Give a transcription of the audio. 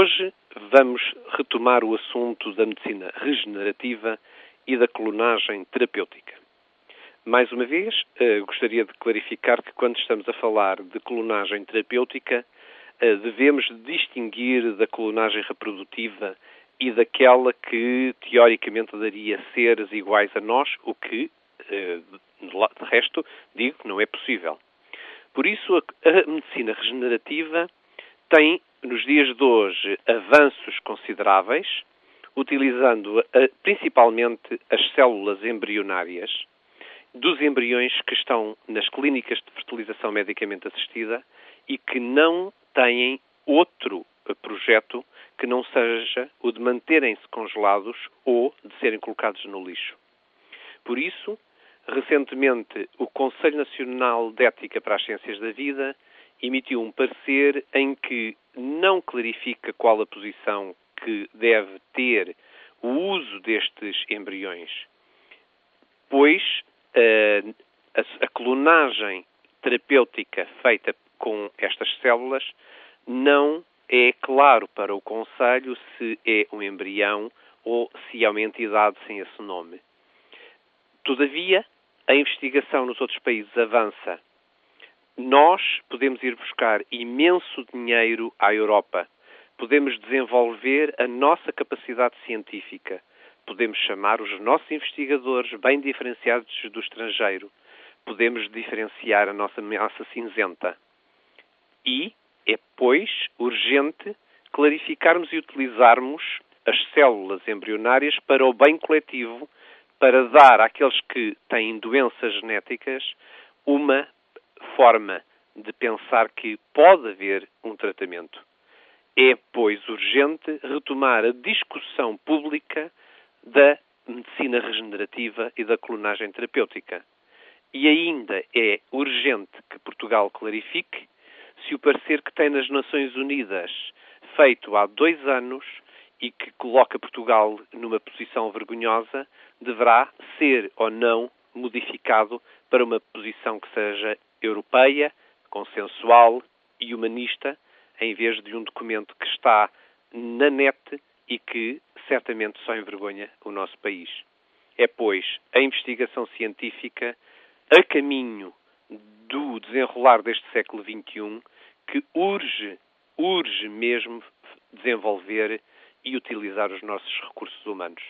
Hoje vamos retomar o assunto da medicina regenerativa e da clonagem terapêutica. Mais uma vez, eh, gostaria de clarificar que quando estamos a falar de clonagem terapêutica, eh, devemos distinguir da clonagem reprodutiva e daquela que teoricamente daria seres iguais a nós, o que, eh, de resto, digo que não é possível. Por isso, a medicina regenerativa tem, nos dias de hoje, avanços consideráveis, utilizando principalmente as células embrionárias dos embriões que estão nas clínicas de fertilização medicamente assistida e que não têm outro projeto que não seja o de manterem-se congelados ou de serem colocados no lixo. Por isso, recentemente, o Conselho Nacional de Ética para as Ciências da Vida emitiu um parecer em que não clarifica qual a posição que deve ter o uso destes embriões, pois uh, a, a clonagem terapêutica feita com estas células não é claro para o Conselho se é um embrião ou se é uma entidade sem esse nome. Todavia, a investigação nos outros países avança nós podemos ir buscar imenso dinheiro à Europa, podemos desenvolver a nossa capacidade científica, podemos chamar os nossos investigadores bem diferenciados do estrangeiro, podemos diferenciar a nossa massa cinzenta. E é, pois, urgente clarificarmos e utilizarmos as células embrionárias para o bem coletivo, para dar àqueles que têm doenças genéticas uma forma de pensar que pode haver um tratamento. É, pois, urgente retomar a discussão pública da medicina regenerativa e da clonagem terapêutica. E ainda é urgente que Portugal clarifique se o parecer que tem nas Nações Unidas, feito há dois anos e que coloca Portugal numa posição vergonhosa, deverá ser ou não modificado para uma posição que seja europeia, consensual e humanista, em vez de um documento que está na net e que certamente só envergonha o nosso país. É, pois, a investigação científica a caminho do desenrolar deste século XXI que urge, urge mesmo desenvolver e utilizar os nossos recursos humanos.